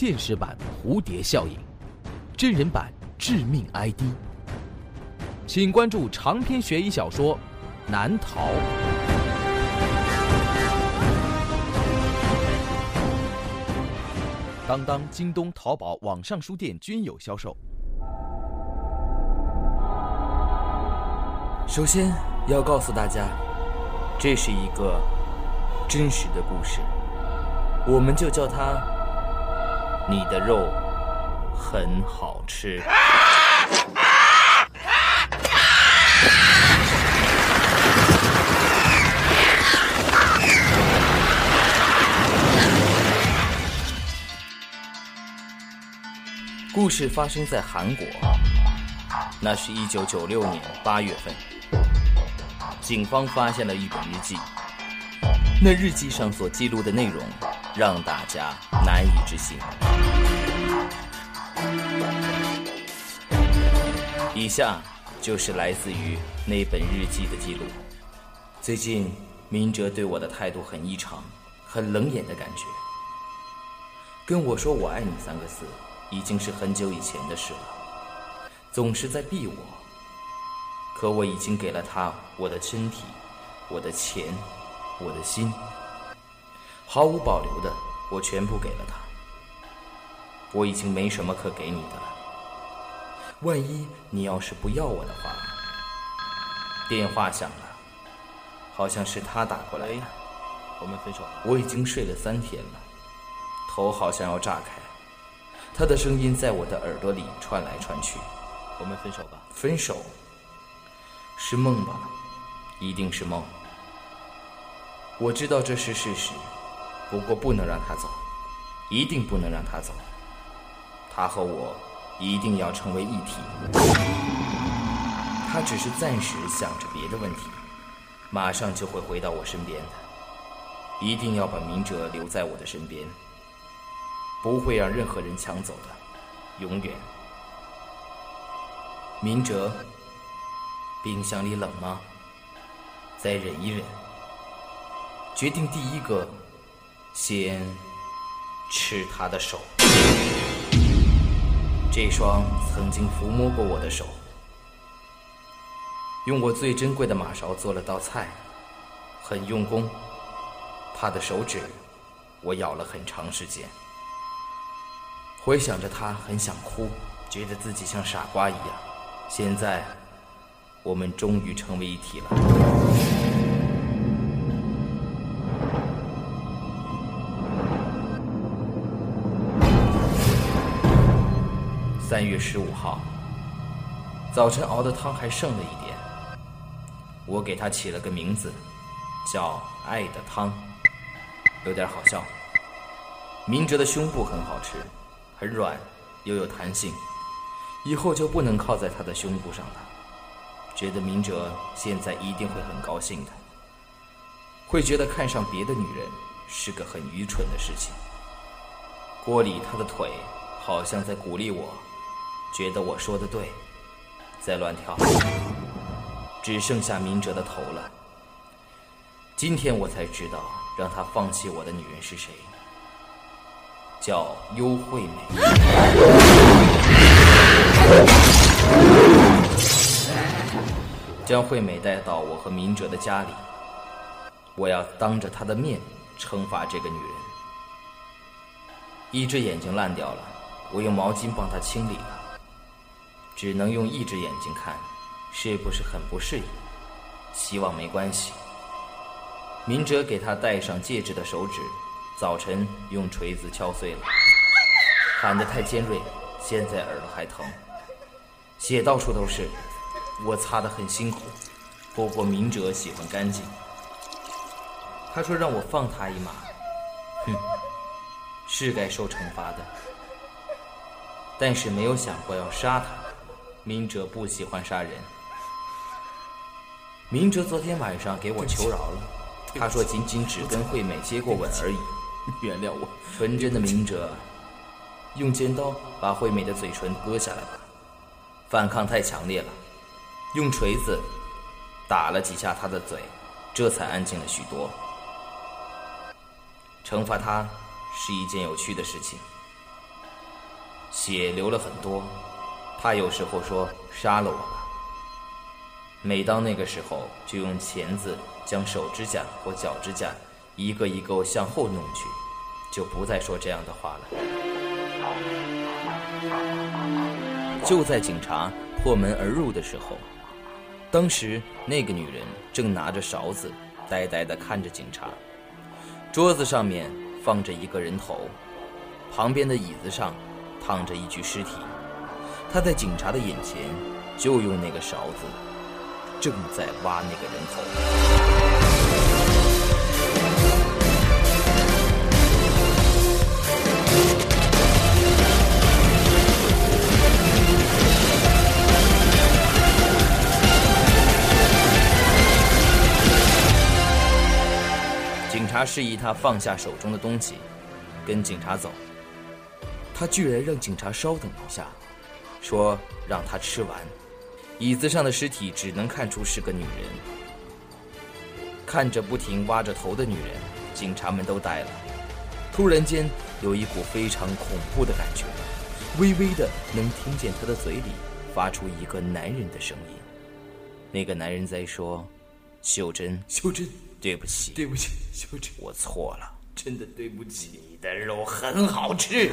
现实版蝴蝶效应，真人版致命 ID。请关注长篇悬疑小说《难逃》。当当、京东、淘宝网上书店均有销售。首先要告诉大家，这是一个真实的故事，我们就叫它“你的肉很好吃”。故事发生在韩国，那是一九九六年八月份，警方发现了一本日记，那日记上所记录的内容让大家难以置信。以下就是来自于那本日记的记录。最近，明哲对我的态度很异常，很冷眼的感觉，跟我说“我爱你”三个字。已经是很久以前的事了，总是在避我。可我已经给了他我的身体、我的钱、我的心，毫无保留的，我全部给了他。我已经没什么可给你的了。万一你要是不要我的话，电话响了，好像是他打过来的。我们分手吧。我已经睡了三天了，头好像要炸开。他的声音在我的耳朵里传来传去。我们分手吧。分手？是梦吧？一定是梦。我知道这是事实，不过不能让他走，一定不能让他走。他和我一定要成为一体。他只是暂时想着别的问题，马上就会回到我身边的。一定要把明哲留在我的身边。不会让任何人抢走的，永远。明哲，冰箱里冷吗？再忍一忍。决定第一个，先吃他的手。这双曾经抚摸过我的手，用我最珍贵的马勺做了道菜，很用功。他的手指，我咬了很长时间。回想着他，很想哭，觉得自己像傻瓜一样。现在，我们终于成为一体了。三月十五号，早晨熬的汤还剩了一点，我给他起了个名字，叫“爱的汤”，有点好笑。明哲的胸部很好吃。很软，又有弹性，以后就不能靠在他的胸部上了。觉得明哲现在一定会很高兴的，会觉得看上别的女人是个很愚蠢的事情。锅里他的腿好像在鼓励我，觉得我说的对，再乱跳。只剩下明哲的头了。今天我才知道，让他放弃我的女人是谁。叫优惠美，将惠美带到我和明哲的家里，我要当着她的面惩罚这个女人。一只眼睛烂掉了，我用毛巾帮她清理了，只能用一只眼睛看，是不是很不适应？希望没关系。明哲给他戴上戒指的手指。早晨用锤子敲碎了，喊得太尖锐，现在耳朵还疼，血到处都是，我擦得很辛苦，不过明哲喜欢干净，他说让我放他一马，哼，是该受惩罚的，但是没有想过要杀他，明哲不喜欢杀人，明哲昨天晚上给我求饶了，他说仅仅只跟惠美接过吻而已。原谅我，纯真的明哲，用尖刀把惠美的嘴唇割下来吧。反抗太强烈了，用锤子打了几下她的嘴，这才安静了许多。惩罚她是一件有趣的事情，血流了很多。他有时候说杀了我吧。每当那个时候，就用钳子将手指甲或脚指甲一个一个向后弄去，就不再说这样的话了。就在警察破门而入的时候，当时那个女人正拿着勺子，呆呆地看着警察。桌子上面放着一个人头，旁边的椅子上躺着一具尸体。他在警察的眼前，就用那个勺子，正在挖那个人头。警察示意他放下手中的东西，跟警察走。他居然让警察稍等一下，说让他吃完。椅子上的尸体只能看出是个女人。看着不停挖着头的女人，警察们都呆了。突然间，有一股非常恐怖的感觉，微微的能听见他的嘴里发出一个男人的声音。那个男人在说：“秀珍，秀珍，对不起，对不起，秀珍，我错了。”真的对不起。你的肉很好吃。